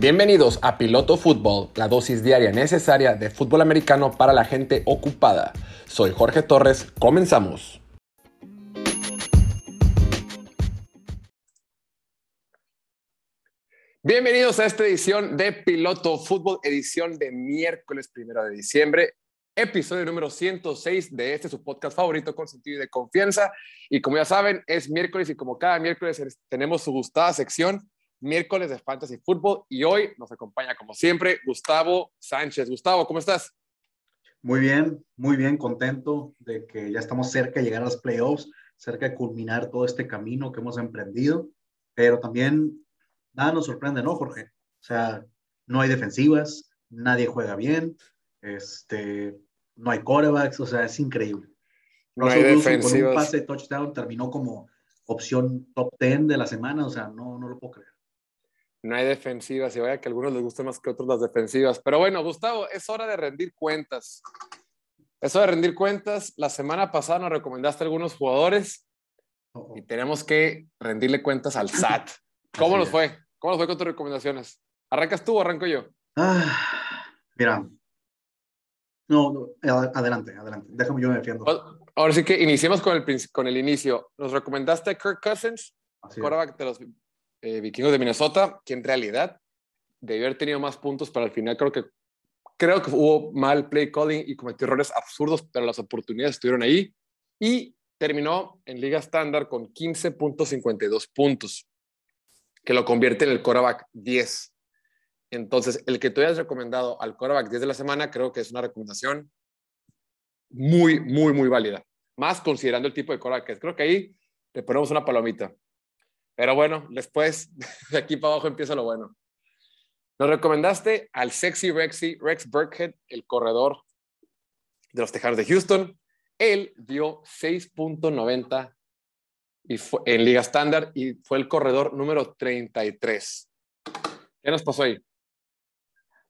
Bienvenidos a Piloto Fútbol, la dosis diaria necesaria de fútbol americano para la gente ocupada. Soy Jorge Torres, comenzamos. Bienvenidos a esta edición de Piloto Fútbol, edición de miércoles 1 de diciembre, episodio número 106 de este su podcast favorito con sentido y de confianza. Y como ya saben, es miércoles y como cada miércoles tenemos su gustada sección, miércoles de Fantasy Fútbol. Y hoy nos acompaña, como siempre, Gustavo Sánchez. Gustavo, ¿cómo estás? Muy bien, muy bien, contento de que ya estamos cerca de llegar a los playoffs, cerca de culminar todo este camino que hemos emprendido, pero también nada nos sorprende, ¿no, Jorge? O sea, no hay defensivas, nadie juega bien, este, no hay corebacks, o sea, es increíble. No hay defensivas. Con un pase de touchdown terminó como opción top 10 de la semana, o sea, no, no lo puedo creer. No hay defensivas, y vaya que a algunos les gustan más que a otros las defensivas. Pero bueno, Gustavo, es hora de rendir cuentas. Es hora de rendir cuentas. La semana pasada nos recomendaste algunos jugadores y tenemos que rendirle cuentas al SAT. ¿Cómo nos fue? ¿Cómo nos fue con tus recomendaciones? ¿Arrancas tú o arranco yo? Ah, mira, no, adelante, adelante. Déjame yo me defiendo. Ahora sí que iniciemos con el, con el inicio. Nos recomendaste a Kirk Cousins, quarterback de los eh, vikingos de Minnesota, que en realidad debió haber tenido más puntos, para el final creo que, creo que hubo mal play calling y cometió errores absurdos, pero las oportunidades estuvieron ahí. Y terminó en liga estándar con 15.52 puntos, que lo convierte en el quarterback 10 entonces, el que tú hayas recomendado al quarterback 10 de la semana, creo que es una recomendación muy, muy, muy válida. Más considerando el tipo de quarterback que es. Creo que ahí le ponemos una palomita. Pero bueno, después, de aquí para abajo empieza lo bueno. Nos recomendaste al sexy Rexy, Rex Burkhead, el corredor de los Tejanos de Houston. Él dio 6.90 en Liga Estándar y fue el corredor número 33. ¿Qué nos pasó ahí?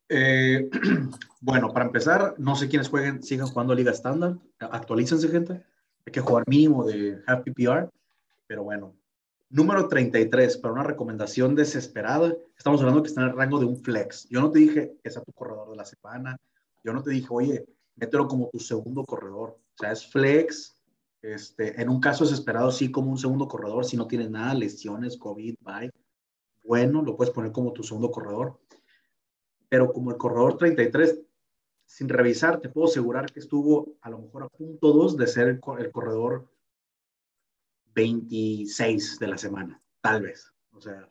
Eh, bueno, para empezar, no sé quiénes jueguen, sigan jugando Liga Estándar. Actualícense, gente. Hay que jugar mínimo de half PPR. Pero bueno, número 33, para una recomendación desesperada. Estamos hablando que está en el rango de un flex. Yo no te dije que sea tu corredor de la semana. Yo no te dije, oye, mételo como tu segundo corredor. O sea, es flex. Este, en un caso desesperado, sí, como un segundo corredor. Si no tienes nada, lesiones, COVID, bye. Bueno, lo puedes poner como tu segundo corredor pero como el corredor 33, sin revisar, te puedo asegurar que estuvo a lo mejor a punto 2 de ser el, corredor 26 de la semana, tal vez. O sea.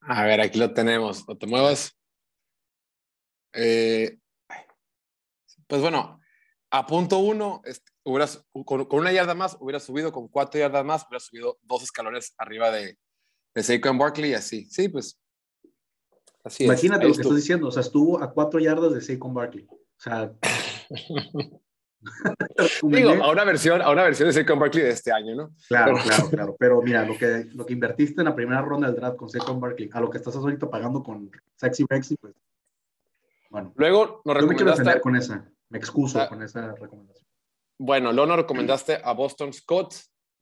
A ver, aquí lo tenemos. ¿O te muevas? Eh, pues bueno, a punto 1, con, una yarda más, hubiera subido, con cuatro yardas más, hubiera subido dos escalones arriba de, de Saquon Barkley y así. Sí, pues Imagínate lo que estoy diciendo, o sea, estuvo a cuatro yardas de Saquon Barkley. O sea. Digo, a una versión, a una versión de Saquon Barkley de este año, ¿no? Claro, claro, claro. Pero mira, lo que, lo que invertiste en la primera ronda del draft con Saquon Barkley, a lo que estás ahorita pagando con Sexy Rexy, pues. Bueno. Luego nos recomendaste. Me con esa. Me excuso ah. con esa recomendación. Bueno, luego nos recomendaste a Boston Scott,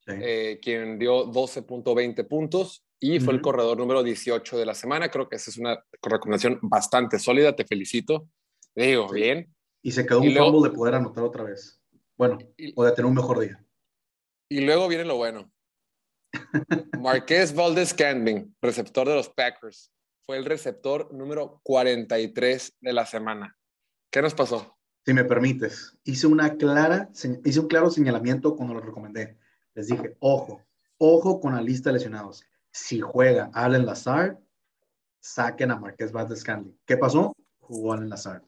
eh, quien dio 12.20 puntos y fue el corredor número 18 de la semana. Creo que esa es una recomendación bastante sólida. Te felicito. Digo, bien. Y se quedó un fumble de poder anotar otra vez. Bueno, o de tener un mejor día. Y luego viene lo bueno. Marqués Valdez Candling, receptor de los Packers, fue el receptor número 43 de la semana. ¿Qué nos pasó? Si me permites, hice, una clara, hice un claro señalamiento cuando lo recomendé. Les dije, ojo, ojo con la lista de lesionados si juega Allen Lazard, saquen a Marqués Valdez Scandling. ¿Qué pasó? Jugó Allen Lazard.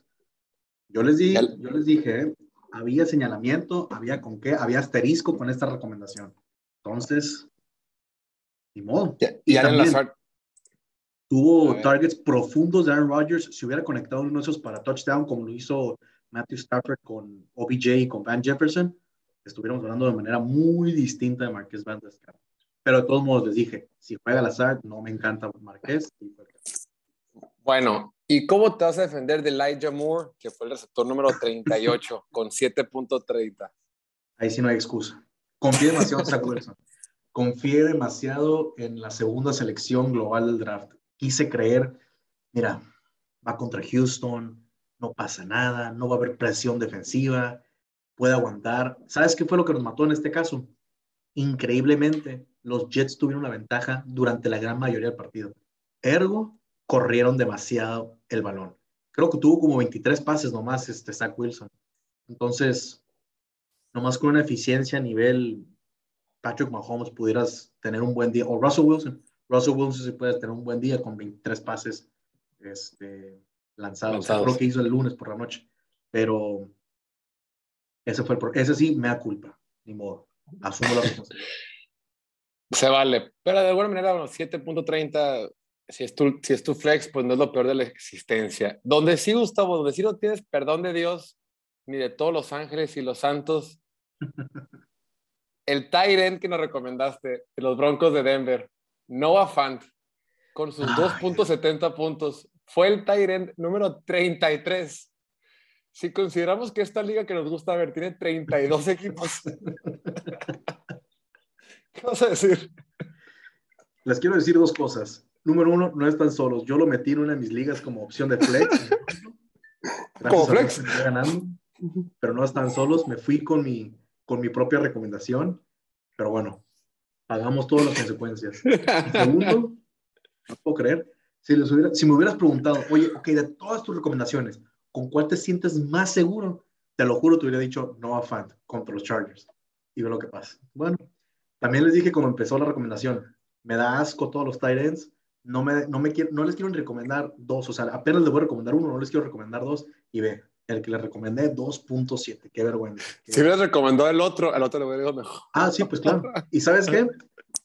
Yo les, dije, yo les dije, había señalamiento, había con qué, había asterisco con esta recomendación. Entonces, ni modo. Y, Allen Lazard. Tuvo targets profundos de Aaron Rodgers. Si hubiera conectado uno de esos para touchdown, como lo hizo Matthew Stafford con OBJ y con Van Jefferson, estuviéramos hablando de manera muy distinta de Marqués Valdez Scandling. Pero de todos modos les dije, si juega Lazard, no me encanta Marqués. Bueno, ¿y cómo te vas a defender de Elijah Moore, que fue el receptor número 38, con 7.30? Ahí sí no hay excusa. Confié demasiado en Zach Wilson. Confié demasiado en la segunda selección global del draft. Quise creer mira, va contra Houston, no pasa nada, no va a haber presión defensiva, puede aguantar. ¿Sabes qué fue lo que nos mató en este caso? Increíblemente, los Jets tuvieron la ventaja durante la gran mayoría del partido. Ergo, corrieron demasiado el balón. Creo que tuvo como 23 pases nomás este Zach Wilson. Entonces, nomás con una eficiencia a nivel Patrick Mahomes pudieras tener un buen día, o Russell Wilson, Russell Wilson se puede tener un buen día con 23 pases este, lanzados. lo que hizo el lunes por la noche. Pero ese fue el ese sí me da culpa, ni modo. Asumo la responsabilidad. Se vale, pero de alguna manera, bueno, 7.30, si es, tu, si es tu flex, pues no es lo peor de la existencia. Donde sí, Gustavo, donde sí no tienes perdón de Dios, ni de todos los ángeles y los santos, el Tyrant que nos recomendaste de los Broncos de Denver, Noah Fant, con sus 2.70 puntos, fue el Tyrant número 33. Si consideramos que esta liga que nos gusta ver tiene 32 equipos, ¿qué vas a decir? Les quiero decir dos cosas. Número uno, no están solos. Yo lo metí en una de mis ligas como opción de flex. como flex. Ganando, pero no están solos. Me fui con mi, con mi propia recomendación. Pero bueno, pagamos todas las consecuencias. segundo, no puedo creer, si, les hubiera, si me hubieras preguntado, oye, ok, de todas tus recomendaciones, ¿con cuál te sientes más seguro? Te lo juro, te hubiera dicho Noah Fant contra los Chargers. Y ve lo que pasa. Bueno, también les dije cuando empezó la recomendación, me da asco todos los tight ends. No, me, no, me quiero, no les quiero recomendar dos, o sea, apenas les voy a recomendar uno, no les quiero recomendar dos. Y ve, el que le recomendé 2.7, qué vergüenza. Si hubieras recomendado el otro, al otro le hubiera dicho mejor. Ah, sí, pues claro. ¿Y sabes qué?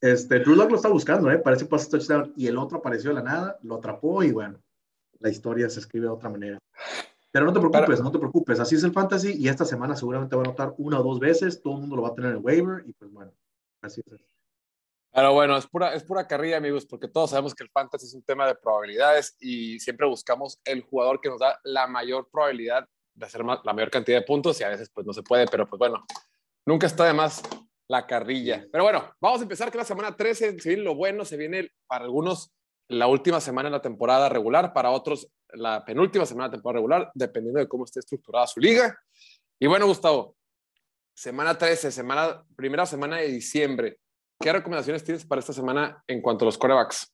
Este, Drew Lock lo está buscando, ¿eh? Parece pase touchdown. Y el otro apareció de la nada, lo atrapó y bueno, la historia se escribe de otra manera. Pero no te preocupes, no te preocupes. Así es el fantasy y esta semana seguramente va a anotar una o dos veces. Todo el mundo lo va a tener en el waiver y pues bueno, así es. Pero bueno, es pura, es pura carrilla, amigos, porque todos sabemos que el fantasy es un tema de probabilidades y siempre buscamos el jugador que nos da la mayor probabilidad de hacer la mayor cantidad de puntos y a veces pues no se puede, pero pues bueno, nunca está de más la carrilla. Pero bueno, vamos a empezar con la semana 13. Se viene lo bueno, se viene para algunos la última semana en la temporada regular, para otros la penúltima semana de temporada regular, dependiendo de cómo esté estructurada su liga. Y bueno, Gustavo, semana 13, semana, primera semana de diciembre. ¿Qué recomendaciones tienes para esta semana en cuanto a los corebacks?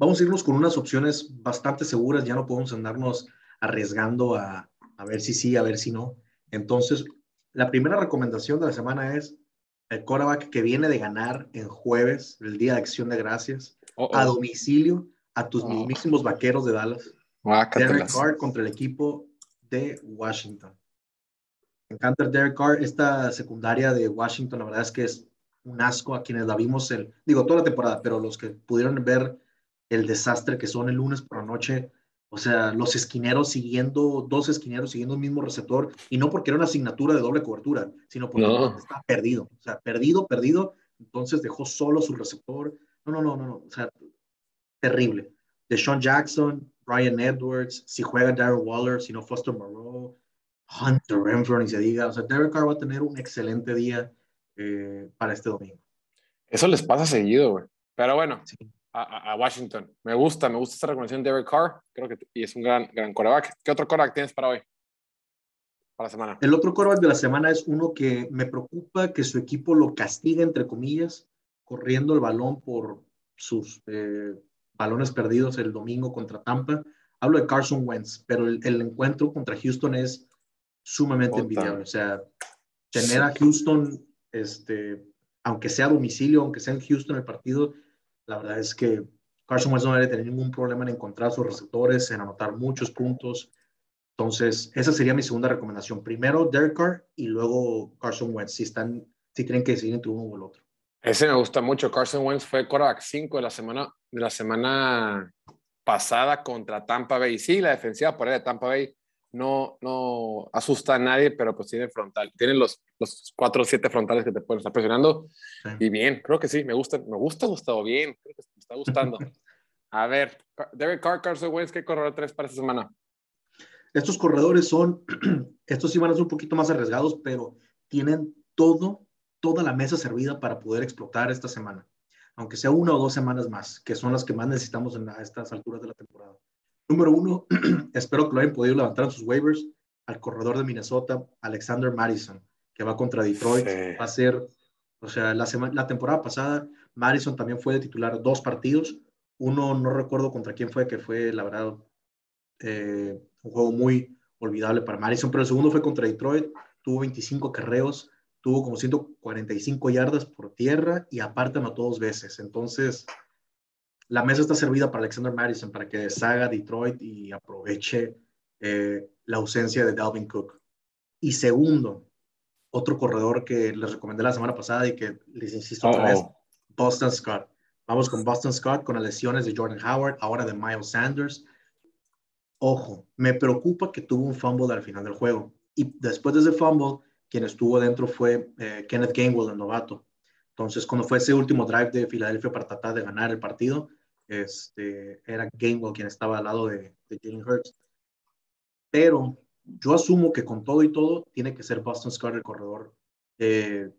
Vamos a irnos con unas opciones bastante seguras, ya no podemos andarnos arriesgando a, a ver si sí, a ver si no. Entonces, la primera recomendación de la semana es el quarterback que viene de ganar en jueves, el Día de Acción de Gracias, a domicilio a tus mismísimos vaqueros de Dallas. Derek Carr contra el equipo de Washington. Me encanta Derek Carr. Esta secundaria de Washington, la verdad es que es un asco a quienes la vimos, el, digo, toda la temporada, pero los que pudieron ver el desastre que son el lunes por la noche o sea, los esquineros siguiendo, dos esquineros siguiendo el mismo receptor, y no porque era una asignatura de doble cobertura, sino porque estaba perdido. O sea, perdido, perdido. Entonces dejó solo su receptor. No, no, no, no, no. O sea, terrible. De Sean Jackson, Brian Edwards, si juega Darren Waller, si no Foster Moreau, Hunter Renfro, ni se diga. O sea, Derek Carr va a tener un excelente día eh, para este domingo. Eso les pasa seguido, güey. Pero bueno, sí a, Washington. Me gusta, me gusta esta recomendación de Derek Carr. Creo que y es un gran, gran coreback. ¿Qué otro coreback tienes para hoy? Para la semana. El otro coreback de la semana es uno que me preocupa que su equipo lo castigue, entre comillas, corriendo el balón por sus eh, balones perdidos el domingo contra Tampa. Hablo de Carson Wentz, pero el, encuentro contra Houston es sumamente envidiable. O sea, tener a Houston, este, aunque sea a domicilio, aunque sea en Houston el partido, la verdad es que Carson Wentz no debe tener ningún problema en encontrar sus receptores, en anotar muchos puntos. Entonces, esa sería mi segunda recomendación. Primero Derek Carr y luego Carson Wentz, si, están, si tienen que decidir entre uno o el otro. Ese me gusta mucho. Carson Wentz fue quarterback 5 de la semana, de la semana pasada contra Tampa Bay. Sí, la defensiva por ahí de Tampa Bay no, no asusta a nadie, pero pues tiene frontal, tienen los, los cuatro o siete frontales que te pueden estar presionando. Y bien, creo que sí, me gusta, me gusta Gustavo, bien, creo que me está gustando. a ver, Derek Carr, Carson Wentz, ¿qué corredor tres para esta semana? Estos corredores son, estos sí van a ser un poquito más arriesgados, pero tienen todo, toda la mesa servida para poder explotar esta semana. aunque sea una o dos semanas más, que son las que más necesitamos en estas alturas de la temporada. Número uno, espero que lo hayan podido levantar en sus waivers al corredor de Minnesota, Alexander Madison, que va contra Detroit. Va a ser, o sea, la, semana, la temporada pasada, Madison también fue de titular dos partidos. Uno, no recuerdo contra quién fue, que fue, la verdad, eh, un juego muy olvidable para Madison, pero el segundo fue contra Detroit. Tuvo 25 carreos, tuvo como 145 yardas por tierra y aparte anotó dos veces. Entonces, la mesa está servida para Alexander Madison para que deshaga Detroit y aproveche eh, la ausencia de Dalvin Cook. Y segundo, otro corredor que les recomendé la semana pasada y que les insisto otra vez, Boston Scott. Vamos con Boston Scott, con las lesiones de Jordan Howard, ahora de Miles Sanders. Ojo, me preocupa que tuvo un fumble al final del juego. Y después de ese fumble, quien estuvo dentro fue eh, Kenneth Gainwell, el novato. Entonces, cuando fue ese último drive de Filadelfia para tratar de ganar el partido, este, era Gainwell quien estaba al lado de, de Jalen Hurts. Pero yo asumo que con todo y todo tiene que ser Boston Scott el corredor eh,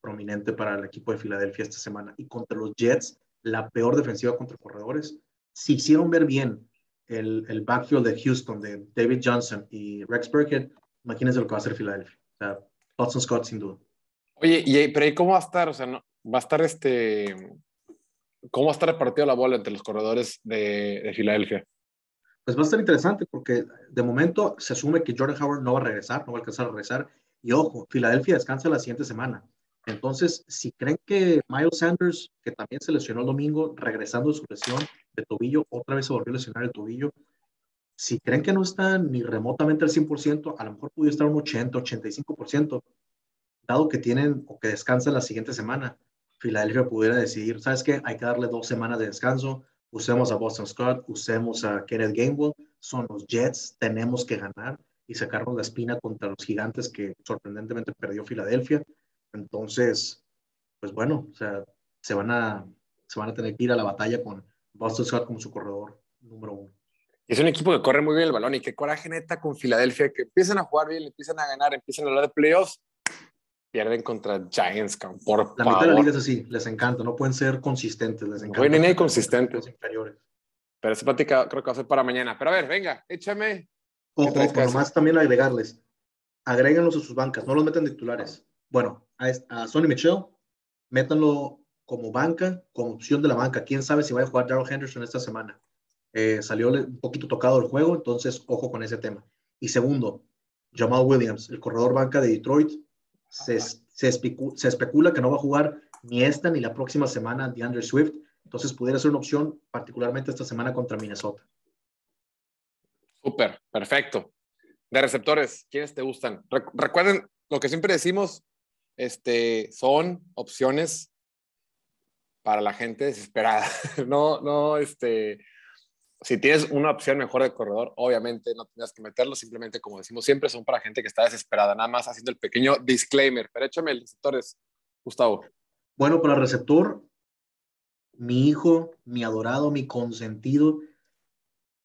prominente para el equipo de Filadelfia esta semana. Y contra los Jets, la peor defensiva contra corredores. Si hicieron ver bien el, el backfield de Houston, de David Johnson y Rex Burkhead, imagínense lo que va a hacer Filadelfia. O sea, Boston Scott sin duda. Oye, y, pero ¿y cómo va a estar? O sea, no, va a estar este ¿Cómo va a estar repartido la bola entre los corredores de, Filadelfia? Pues va a estar interesante porque de momento se asume que Jordan Howard no va a regresar, no va a alcanzar a regresar. Y ojo, Filadelfia descansa la siguiente semana. Entonces, si creen que Miles Sanders, que también se lesionó el domingo, regresando de su lesión de tobillo, otra vez se volvió a lesionar el tobillo, si creen que no está ni remotamente al 100%, a lo mejor puede estar un 80, 85%, dado que tienen o que descansan la siguiente semana. Filadelfia pudiera decidir, ¿sabes qué? Hay que darle dos semanas de descanso, usemos a Boston Scott, usemos a Kenneth Gainwell, son los Jets, tenemos que ganar y sacarnos la espina contra los gigantes que sorprendentemente perdió Filadelfia. Entonces, pues bueno, o sea, se van a, se van a tener que ir a la batalla con Boston Scott como su corredor número uno. Es un equipo que corre muy bien el balón y que coraje neta con Filadelfia, que empiezan a jugar bien, empiezan a ganar, empiezan a hablar de playoffs pierden contra Giants, por La mitad de la liga es así, les encanta, no pueden ser consistentes, les encanta. No pueden consistentes. Inferiores. Pero esa plática creo que va a ser para mañana. Pero a ver, venga, échame. Ojo, nomás también agregarles, agréguenlos a sus bancas, no los metan de titulares. Bueno, a, Sonny Michel, métanlo como banca, como opción de la banca. Quién sabe si va a jugar Darrell Henderson esta semana. Eh, salió un poquito tocado el juego, entonces ojo con ese tema. Y segundo, Jamal Williams, el corredor banca de Detroit, se, se, especula que no va a jugar ni esta ni la próxima semana de Andrew Swift. Entonces pudiera ser una opción, particularmente esta semana contra Minnesota. Súper, perfecto. De receptores, ¿quiénes te gustan? Recuerden lo que siempre decimos, este, son opciones para la gente desesperada. No, no, este, si tienes una opción mejor de corredor, obviamente no tendrás que meterlo, simplemente como decimos siempre, son para gente que está desesperada, nada más haciendo el pequeño disclaimer. Pero échame el receptores, Gustavo. Bueno, para el receptor, mi hijo, mi adorado, mi consentido,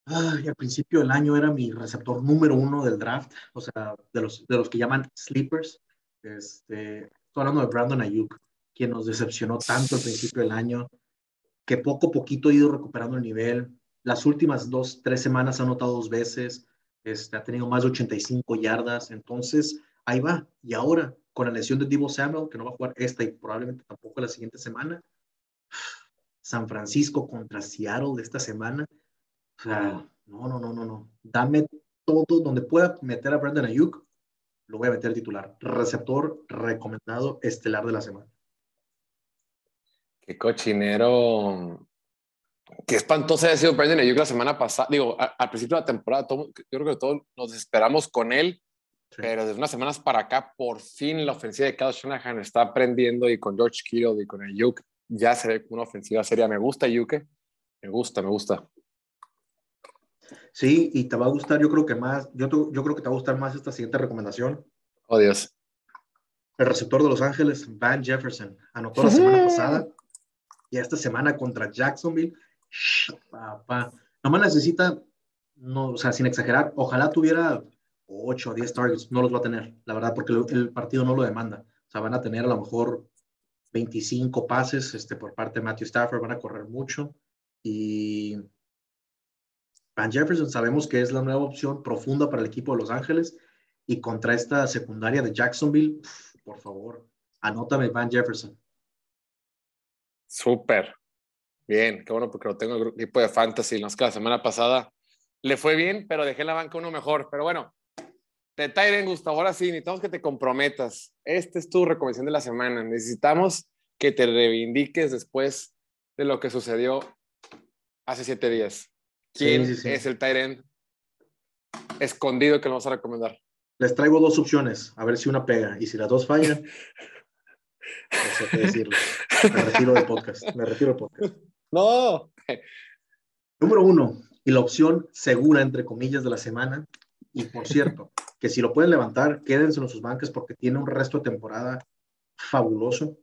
al principio del año era mi receptor número uno del draft, o sea, de los, de los que llaman sleepers. Este, estoy hablando de Brandon Ayuk, quien nos decepcionó tanto al principio del año, que poco a poquito ha ido recuperando el nivel las últimas dos, tres semanas ha anotado dos veces, este, ha tenido más de 85 yardas, entonces ahí va. Y ahora, con la lesión de Divo Samuel, que no va a jugar esta y probablemente tampoco la siguiente semana, San Francisco contra Seattle de esta semana, o sea, no, no, no, no, no. Dame todo donde pueda meter a Brandon Ayuk, lo voy a meter titular. Receptor recomendado estelar de la semana. Qué cochinero Qué espantoso ha sido Brandon Ayuk la semana pasada. Digo, al principio de la temporada, yo creo que todos nos esperamos con él, pero desde unas semanas para acá, por fin la ofensiva de Kyle Shanahan está aprendiendo y con George Kittle y con Ayuk ya se ve una ofensiva seria. Me gusta Ayuk, me gusta, me gusta. Sí, y te va a gustar, yo creo que más, yo, yo creo que te va a gustar más esta siguiente recomendación. Oh, Dios. El receptor de Los Ángeles, Van Jefferson, anotó la semana pasada y esta semana contra Jacksonville papá. Nomás necesita, no, o sea, sin exagerar, ojalá tuviera 8 o 10 targets, no los va a tener, la verdad, porque el partido no lo demanda. O sea, van a tener a lo mejor 25 pases este, por parte de Matthew Stafford, van a correr mucho. Y Van Jefferson sabemos que es la nueva opción profunda para el equipo de Los Ángeles. Y contra esta secundaria de Jacksonville, por favor, anótame Van Jefferson. Súper. Bien, qué bueno porque lo tengo en el equipo de Fantasy. Nos que la semana pasada le fue bien, pero dejé la banca uno mejor. Pero bueno, de Tyren, Gustavo, ahora sí, necesitamos que te comprometas. Esta es tu recomendación de la semana. Necesitamos que te reivindiques después de lo que sucedió hace siete días. ¿Quién es el Tyren escondido que nos vas a recomendar? Les traigo dos opciones, a ver si una pega. Y si las dos fallan, no sé qué decirlo. Me retiro del podcast. Me retiro del podcast. No. Número uno, y la opción segura, entre comillas, de la semana. Y por cierto, que si lo pueden levantar, quédense en sus bancas porque tiene un resto de temporada fabuloso.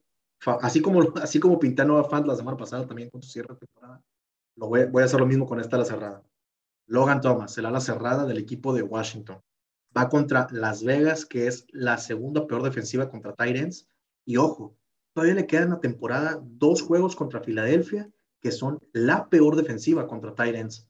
así como, así como pinté a Nova Fant la semana pasada también con su cierre de temporada, lo voy, voy a hacer lo mismo con esta ala cerrada. Logan Thomas, el ala cerrada del equipo de Washington va contra Las Vegas, que es la segunda peor defensiva contra Titans. Y ojo, todavía le quedan la temporada dos juegos contra Filadelfia, que son la peor defensiva contra Titans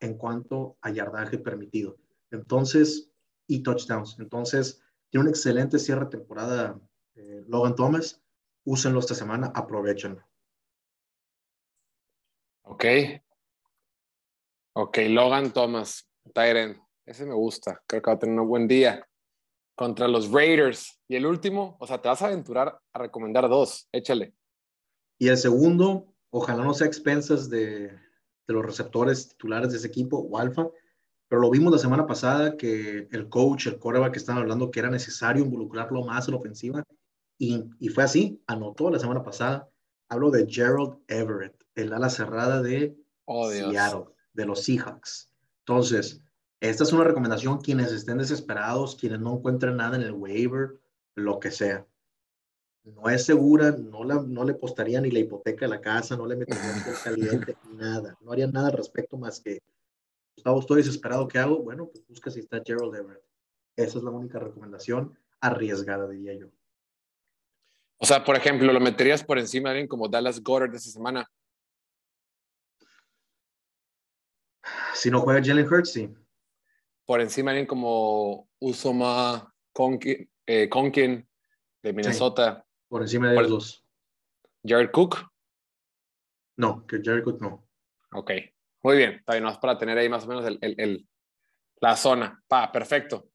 en cuanto a yardaje permitido. Entonces, y touchdowns. Entonces, tiene un excelente cierre de temporada eh, Logan Thomas. Úsenlo esta semana, aprovechenlo. Ok. Ok, Logan Thomas, Tyrant. Ese me gusta. Creo que va a tener un buen día. Contra los Raiders. Y el último, o sea, te vas a aventurar a recomendar dos. Échale. Y el segundo, ojalá no sea expensas de, de los receptores titulares de ese equipo o alfa, pero lo vimos la semana pasada que el coach, el que estaban hablando que era necesario involucrarlo más en la ofensiva y, y fue así, anotó la semana pasada. Hablo de Gerald Everett, el ala cerrada de oh, Seattle, de los Seahawks. Entonces, esta es una recomendación quienes estén desesperados, quienes no encuentren nada en el waiver, lo que sea. No es segura, no, la, no le postaría ni la hipoteca de la casa, no le metería el caliente, nada. No haría nada al respecto más que, Gustavo, estoy desesperado, ¿qué hago? Bueno, pues busca si está Gerald Everett. Esa es la única recomendación arriesgada, diría yo. O sea, por ejemplo, ¿lo meterías por encima de alguien como Dallas Goddard de esta semana? Si no juega Jalen Hurts, sí por encima de alguien como Usoma Conkin, eh, de Minnesota. Por encima de ellos dos. Jared Cook. No, que Jared Cook no. Ok, muy bien. Está bien, para tener ahí más o menos el, la zona. Pa, perfecto.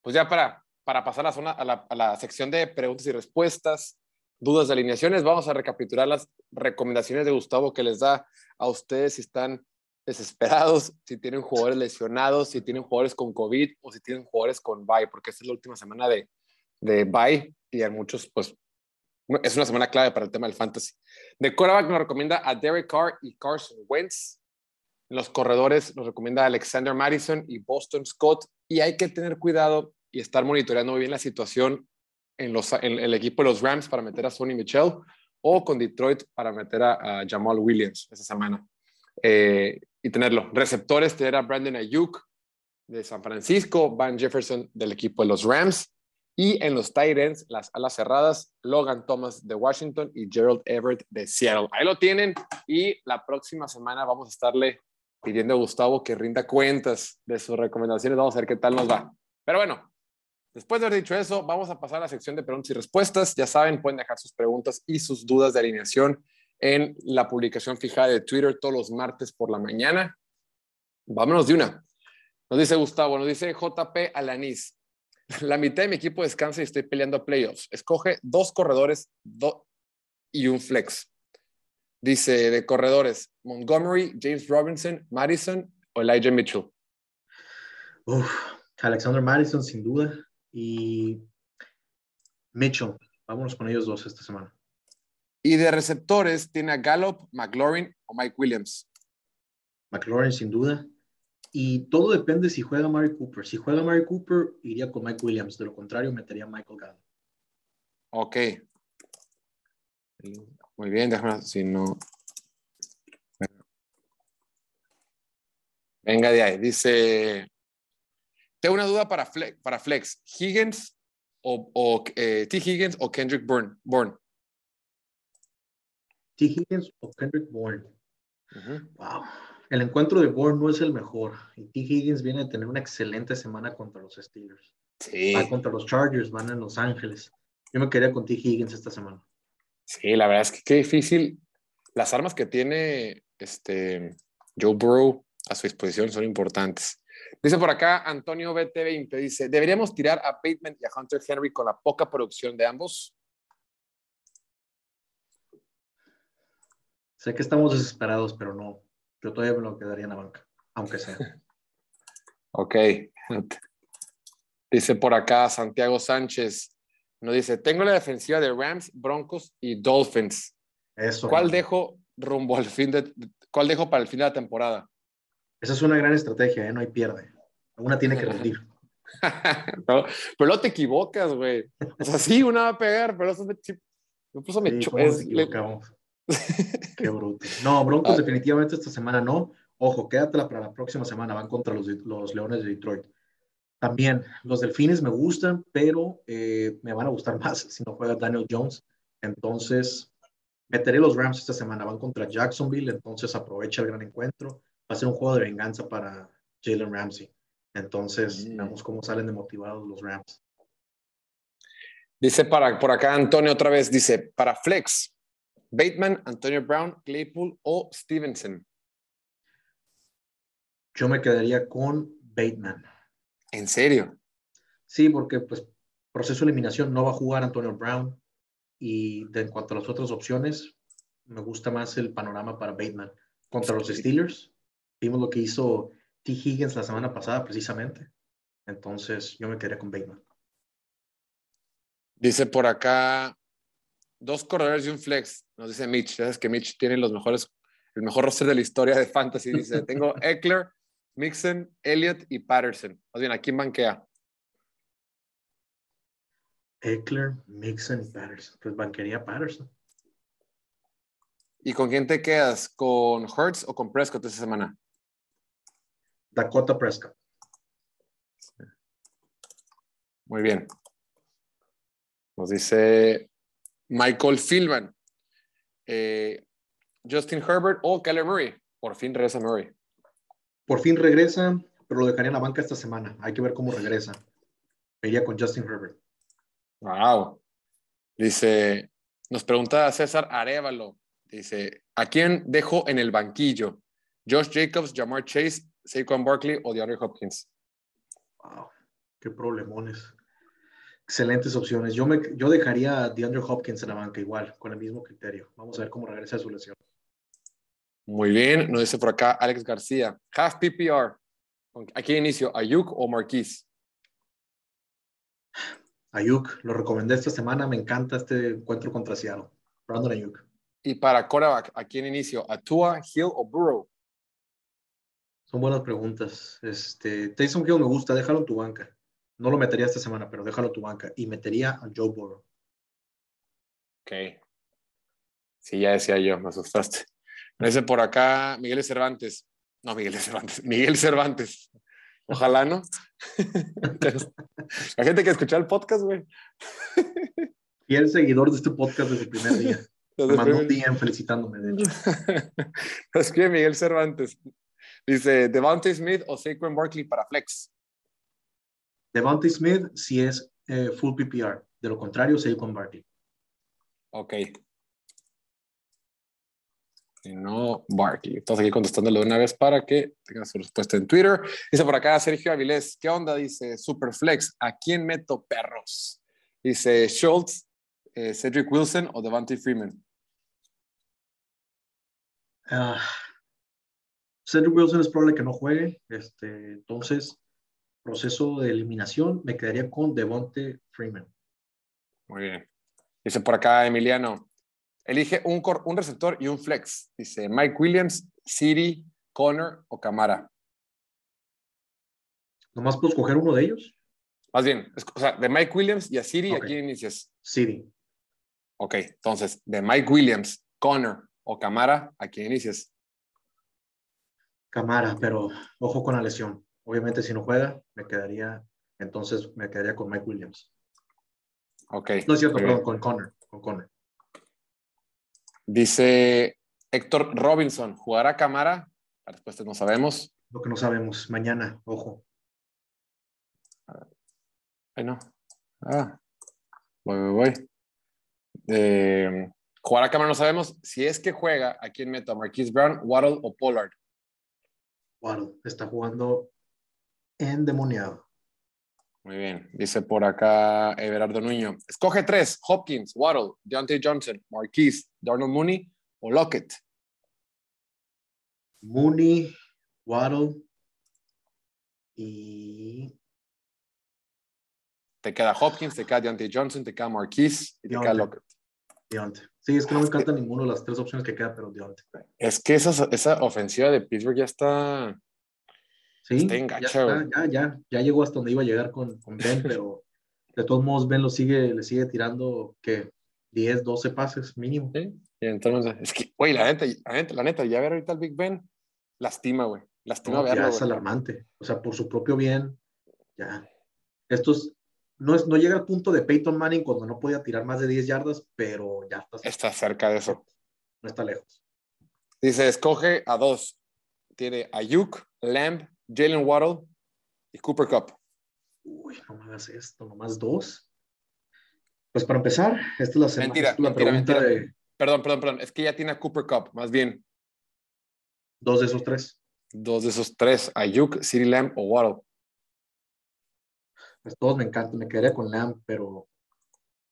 Pues ya para, para pasar a la, zona, a, la, a la sección de preguntas y respuestas, dudas de alineaciones, vamos a recapitular las recomendaciones de Gustavo que les da a ustedes si están desesperados, si tienen jugadores lesionados, si tienen jugadores con COVID o si tienen jugadores con bye, porque esta es la última semana de, de bye y a muchos, pues, es una semana clave para el tema del fantasy. De quarterback nos recomienda a Derek Carr y Carson Wentz. En los corredores nos recomienda a Alexander Madison y Boston Scott. Y hay que tener cuidado y estar monitoreando bien la situación en, los, en el equipo de los Rams para meter a Sonny Michel o con Detroit para meter a, a Jamal Williams esa semana. Eh, y tenerlo. Receptores, tener a Brandon Ayuk de San Francisco, Van Jefferson del equipo de los Rams. Y en los tight ends, las alas cerradas, Logan Thomas de Washington y Gerald Everett de Seattle. Ahí lo tienen. Y la próxima semana vamos a estarle pidiendo a Gustavo que rinda cuentas de sus recomendaciones. Vamos a ver qué tal nos va. Pero bueno, después de haber dicho eso, vamos a pasar a la sección de preguntas y respuestas. Ya saben, pueden dejar sus preguntas y sus dudas de alineación en la publicación fijada de Twitter todos los martes por la mañana. Vámonos de una. Nos dice Gustavo, nos dice JP Alanis. La mitad de mi equipo descansa y estoy peleando a playoffs. Escoge dos corredores y un flex. Dice de corredores, Montgomery, James Robinson, Madison o Elijah Mitchell. Alexander Madison sin duda y Mitchell. Vámonos con ellos dos esta semana. Y de receptores tiene a Gallup, McLaurin o Mike Williams. McLaurin sin duda. Y todo depende si juega Mary Cooper. Si juega Mary Cooper, iría con Mike Williams. De lo contrario, metería a Michael Gallup. Ok. Muy bien, déjame si no. Venga de ahí. Dice, tengo una duda para Flex, para Flex. Higgins o, T. Higgins o Kendrick Bourne. Bourne. T. Higgins o Kendrick Bourne. Wow. El encuentro de Bourne no es el mejor. Y T. Higgins viene a tener una excelente semana contra los Steelers. Sí. Ah, contra los Chargers, van en Los Ángeles. Yo me quería con T. Higgins esta semana. Sí, la verdad es que qué difícil. Las armas que tiene este Joe Burrow a su disposición son importantes. Dice por acá Antonio BT20, dice, ¿deberíamos tirar a Bateman y a Hunter Henry con la poca producción de ambos? Sé que estamos desesperados, pero no. Yo todavía me lo quedaría en la banca, aunque sea. ok. Dice por acá Santiago Sánchez, nos dice, tengo la defensiva de Rams, Broncos y Dolphins. Eso. ¿Cuál dejo rumbo al fin de, cuál dejo para el fin de la temporada? Esa es una gran estrategia, ¿eh? no hay pierde. Una tiene que rendir. pero, pero no te equivocas, güey. O sea, sí, una va a pegar, pero eso me, incluso me sí, es, Qué bruto. No, Broncos ah. definitivamente esta semana no. Ojo, quédatela para la próxima semana. Van contra los, los Leones de Detroit. También los Delfines me gustan, pero eh, me van a gustar más si no juega Daniel Jones. Entonces, meteré los Rams esta semana. Van contra Jacksonville, entonces aprovecha el gran encuentro. Va a ser un juego de venganza para Jalen Ramsey. Entonces, mm. veamos cómo salen de motivados los Rams. Dice para, por acá Antonio otra vez, dice, para Flex, Bateman, Antonio Brown, Claypool o Stevenson. Yo me quedaría con Bateman. ¿En serio? Sí, porque pues proceso de eliminación no va a jugar Antonio Brown y en cuanto a las otras opciones, me gusta más el panorama para Bateman. Contra los Steelers, vimos lo que hizo T. Higgins la semana pasada precisamente. Entonces yo me quedaría con Bateman. Dice por acá, dos corredores y un flex, nos dice Mitch. Sabes que Mitch tiene los mejores, el mejor roster de la historia de fantasy. Dice, tengo Eckler, Mixon, Elliott y Patterson. Más bien, ¿a quién banquea? Eckler, Mixon y Patterson. Pues banquería Patterson. ¿Y con quién te quedas? ¿Con Hurts o con Prescott esta semana? Dakota Prescott. Muy bien. Nos dice Michael Philman. Eh, Justin Herbert o Kyler Murray. Por fin regresa Murray. Por fin regresa, pero lo dejaría en la banca esta semana. Hay que ver cómo regresa. Me con Justin Herbert. Wow. Dice, nos pregunta César Arevalo. Dice, ¿a quién dejo en el banquillo? Josh Jacobs, Jamar Chase, Saquon Barkley o DeAndre Hopkins. Wow, qué problemones excelentes opciones. Yo, me, yo dejaría a DeAndre Hopkins en la banca igual, con el mismo criterio. Vamos a ver cómo regresa su lesión. Muy bien, nos dice por acá Alex García. Half PPR. Aquí inicio, Ayuk o Marquise. Ayuk, lo recomendé esta semana, me encanta este encuentro contra Seattle. Brandon Ayuk. Y para Coreback, ¿a quién inicio? ¿A Tua, Hill o Burrow? Son buenas preguntas. Este, Taysom Hill me gusta, déjalo en tu banca. No lo metería esta semana, pero déjalo tu banca. Y metería a Joe Burrow. Ok. Sí, ya decía yo, me asustaste. Me dice por acá Miguel Cervantes. No, Miguel Cervantes. Miguel Cervantes. Ojalá no. La gente que escucha el podcast, güey. el seguidor de este podcast desde el primer día. Me mandó un día felicitándome, de hecho. Escribe Miguel Cervantes. Dice, Devontae Smith o Saquon Barkley para Flex. Devontae Smith si es eh, full PPR. De lo contrario, con Barkley. Ok. Y no Barkley. Estás aquí contestándolo de una vez para que tenga su respuesta en Twitter. Dice por acá Sergio Avilés, ¿qué onda? Dice Superflex, ¿a quién meto perros? Dice Schultz, eh, Cedric Wilson o Devante Freeman. Ah, Cedric Wilson es probable que no juegue. Este, entonces, proceso de eliminación, me quedaría con Devonte Freeman. Muy bien. Dice por acá Emiliano, elige un, un receptor y un flex. Dice Mike Williams, Siri, Connor o Camara. ¿Nomás puedo escoger uno de ellos? Más bien, o sea, de Mike Williams y a Siri, ¿a quién inicias? Siri. Ok, entonces, de Mike Williams, Connor o Camara, ¿a quién inicias? Camara, pero ojo con la lesión. Obviamente, si no juega, me quedaría, entonces me quedaría con Mike Williams. Ok. No es cierto, perdón, con Connor, con Connor. Dice Héctor Robinson, ¿jugará cámara? La respuesta no sabemos. Lo que no sabemos, mañana, ojo. Ay, no. Ah, voy, voy, voy. Eh, jugará cámara no sabemos. Si es que juega, ¿a quién meto? ¿Marquise Brown, Waddle o Pollard? Waddle, está jugando endemoniado. Muy bien. Dice por acá Everardo Nuño. Escoge tres: Hopkins, Waddle, Deontay Johnson, Marquise, Darnell Mooney o Lockett. Mooney, Waddle y. Te queda Hopkins, te queda Deontay Johnson, te queda Marquise y te queda Lockett. Deontay. Sí, es que no me encanta ninguno de las tres opciones que quedan, pero Deontay. Es que esa, esa ofensiva de Pittsburgh ya está Sí, ya, ya, ya, ya, llegó hasta donde iba a llegar con, con Ben, pero de todos modos Ben lo sigue, le sigue tirando que 10, 12 pases mínimo. Sí, y entonces, es que, güey, la neta, la neta, la neta, ya ver ahorita el Big Ben, lastima, güey, lastima verlo. Ya es alarmante, o sea, por su propio bien, ya. Estos, no, es, no llega al punto de Peyton Manning cuando no podía tirar más de 10 yardas, pero ya está. Está cerca de eso. No está lejos. Dice, escoge a dos. Tiene Ayuk, Lamb, Jalen Waddle y Cooper Cup. Uy, no me hagas esto, nomás dos. Pues para empezar, esta es la, semana, mentira, la pregunta de... Perdón, perdón, perdón. Es que ya tiene a Cooper Cup, más bien. Dos de esos tres. Dos de esos tres. Ayuk, City Lamb o Waddle. Pues todos me encantan. Me quedaría con Lamb, pero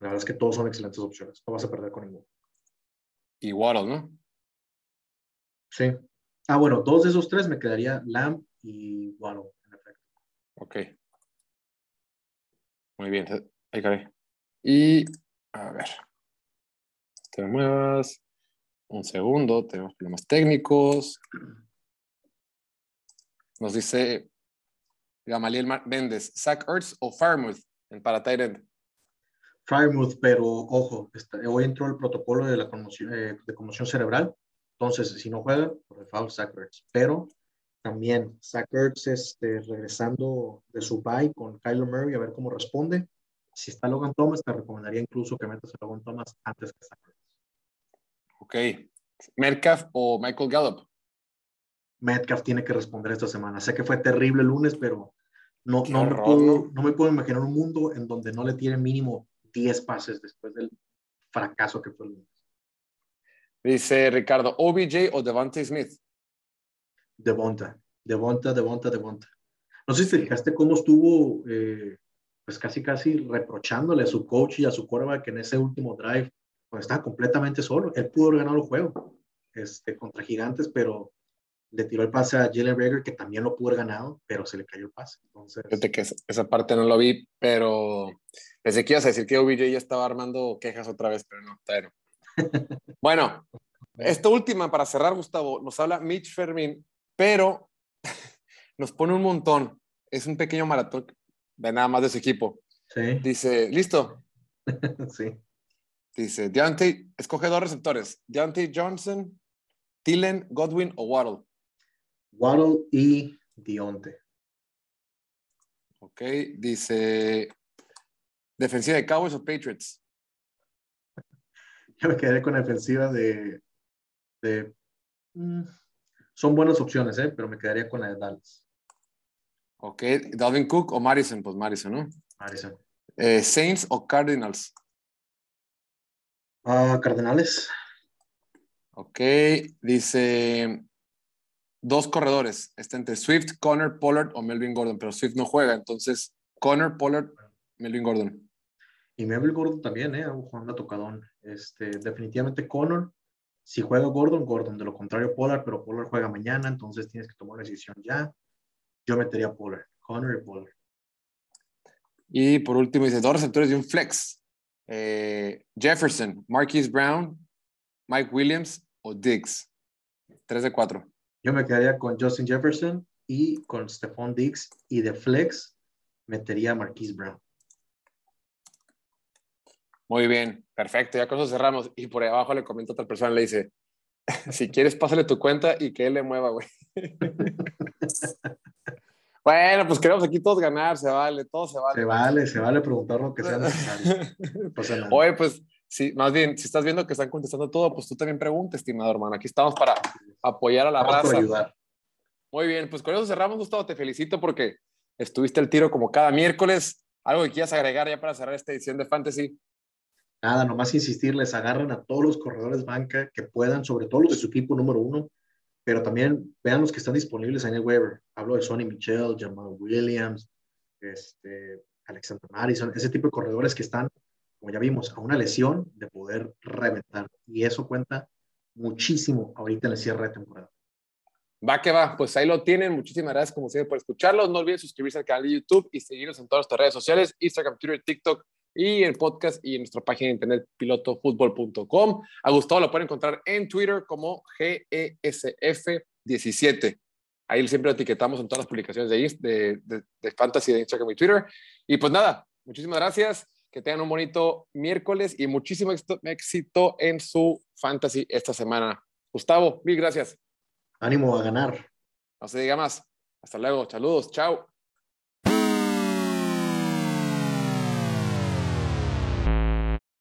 la verdad es que todos son excelentes opciones. No vas a perder con ninguno. Y Waddle, ¿no? Sí. Ah, bueno, dos de esos tres me quedaría Lamb y Waddle, en efecto. Ok. Muy bien. Ahí cae. Y, a ver. Te muevas. Un segundo, tenemos problemas técnicos. Nos dice Gamaliel Méndez, Zach Ertz o Firemouth en para Tyrant. Firemouth, pero ojo, hoy entró el protocolo de la conmoción, eh, de conmoción cerebral, entonces si no juega, por default Zach Ertz, pero también Zach Ertz este, regresando de su bye con Kyler Murray a ver cómo responde. Si está Logan Thomas, te recomendaría incluso que metas a Logan Thomas antes que Zach Ertz. Ok. ¿Metcalf o Michael Gallup? Metcalf tiene que responder esta semana. Sé que fue terrible el lunes, pero no, no, me puedo, no, me puedo, imaginar un mundo en donde no le tiene mínimo 10 pases después del fracaso que fue el lunes. Dice Ricardo, OBJ o Devante Smith. Devonta, Devonta, Devonta, Devonta. No sé si te fijaste cómo estuvo, eh, pues casi, casi reprochándole a su coach y a su quarterback en ese último drive, cuando estaba completamente solo. Él pudo haber ganado el juego este, contra Gigantes, pero le tiró el pase a Jalen Rager, que también lo pudo haber ganado, pero se le cayó el pase. Entonces... Fíjate que esa parte no lo vi, pero pensé que ibas a decir que OBJ ya estaba armando quejas otra vez, pero no, está bueno, esta última para cerrar, Gustavo, nos habla Mitch Fermin pero nos pone un montón. Es un pequeño maratón de nada más de su equipo. Sí. Dice, ¿listo? sí. Dice, Deontay, escoge dos receptores. Deontay Johnson, Tillen, Godwin o Waddle. Waddle y Deontay. Ok, dice, defensiva de Cowboys o Patriots. Yo me quedé con la defensiva de, de mm, son buenas opciones, ¿eh? pero me quedaría con la de Dallas. Ok, Dalvin Cook o Madison, pues Madison, ¿no? Madison. Eh, Saints o Cardinals. Ah, Cardinals. Ok, dice dos corredores. Está entre Swift, Connor, Pollard o Melvin Gordon, pero Swift no juega, entonces Connor, Pollard, Melvin Gordon. Y Melvin Gordon también, ¿eh? Jugando tocadón. Este, definitivamente Connor si juega Gordon, Gordon. De lo contrario, Pollard, pero Pollard juega mañana, entonces tienes que tomar una decisión ya. Yo metería a Pollard, Connor y Pollard. Y por último, dice dos receptores de un flex. Eh, Jefferson, Marquise Brown, Mike Williams o Diggs. Tres de cuatro. Yo me quedaría con Justin Jefferson y con Stephon Diggs. Y de flex metería a Marquise Brown. Muy bien, perfecto, ya con eso cerramos. Y por ahí abajo le comenta a otra persona, le dice, si quieres, pásale tu cuenta y que él le mueva, güey. bueno, pues queremos aquí todos ganar, se vale, todo se vale. Se vale, se vale preguntar lo que sea necesario. Oye, pues Sí, más bien, si estás viendo que están contestando todo, pues tú también pregunta, estimado hermano. Aquí estamos para apoyar a la raza. ayudar. Muy bien, pues con eso cerramos, Gustavo. Te felicito porque estuviste el tiro como cada miércoles. ¿Algo que quieras agregar ya para cerrar esta edición de Fantasy? Nada, nomás insistirles, agarren a todos los corredores banca que puedan, sobre todo los de su equipo número uno, pero también vean los que están disponibles en el waiver. Hablo de Sonny Michel, Jamal Williams, este, Alexander Madison, ese tipo de corredores que están, como ya vimos, a una lesión de poder reventar. Y eso cuenta muchísimo ahorita en el cierre de temporada. Va que va, pues ahí lo tienen. Muchísimas gracias como siempre por escucharlos. No olviden suscribirse al canal de YouTube y seguirnos en todas nuestras redes sociales, Instagram, Twitter, TikTok y el podcast y en nuestra página de internet pilotofutbol.com. A Gustavo lo pueden encontrar en Twitter como GESF17. Ahí siempre lo etiquetamos en todas las publicaciones de, de, de, Fantasy de Instagram y Twitter. Y pues nada, muchísimas gracias. Que tengan un bonito miércoles y muchísimo éxito en su Fantasy esta semana. Gustavo, mil gracias. Ánimo a ganar. No se diga más. Hasta luego. Saludos. Chao.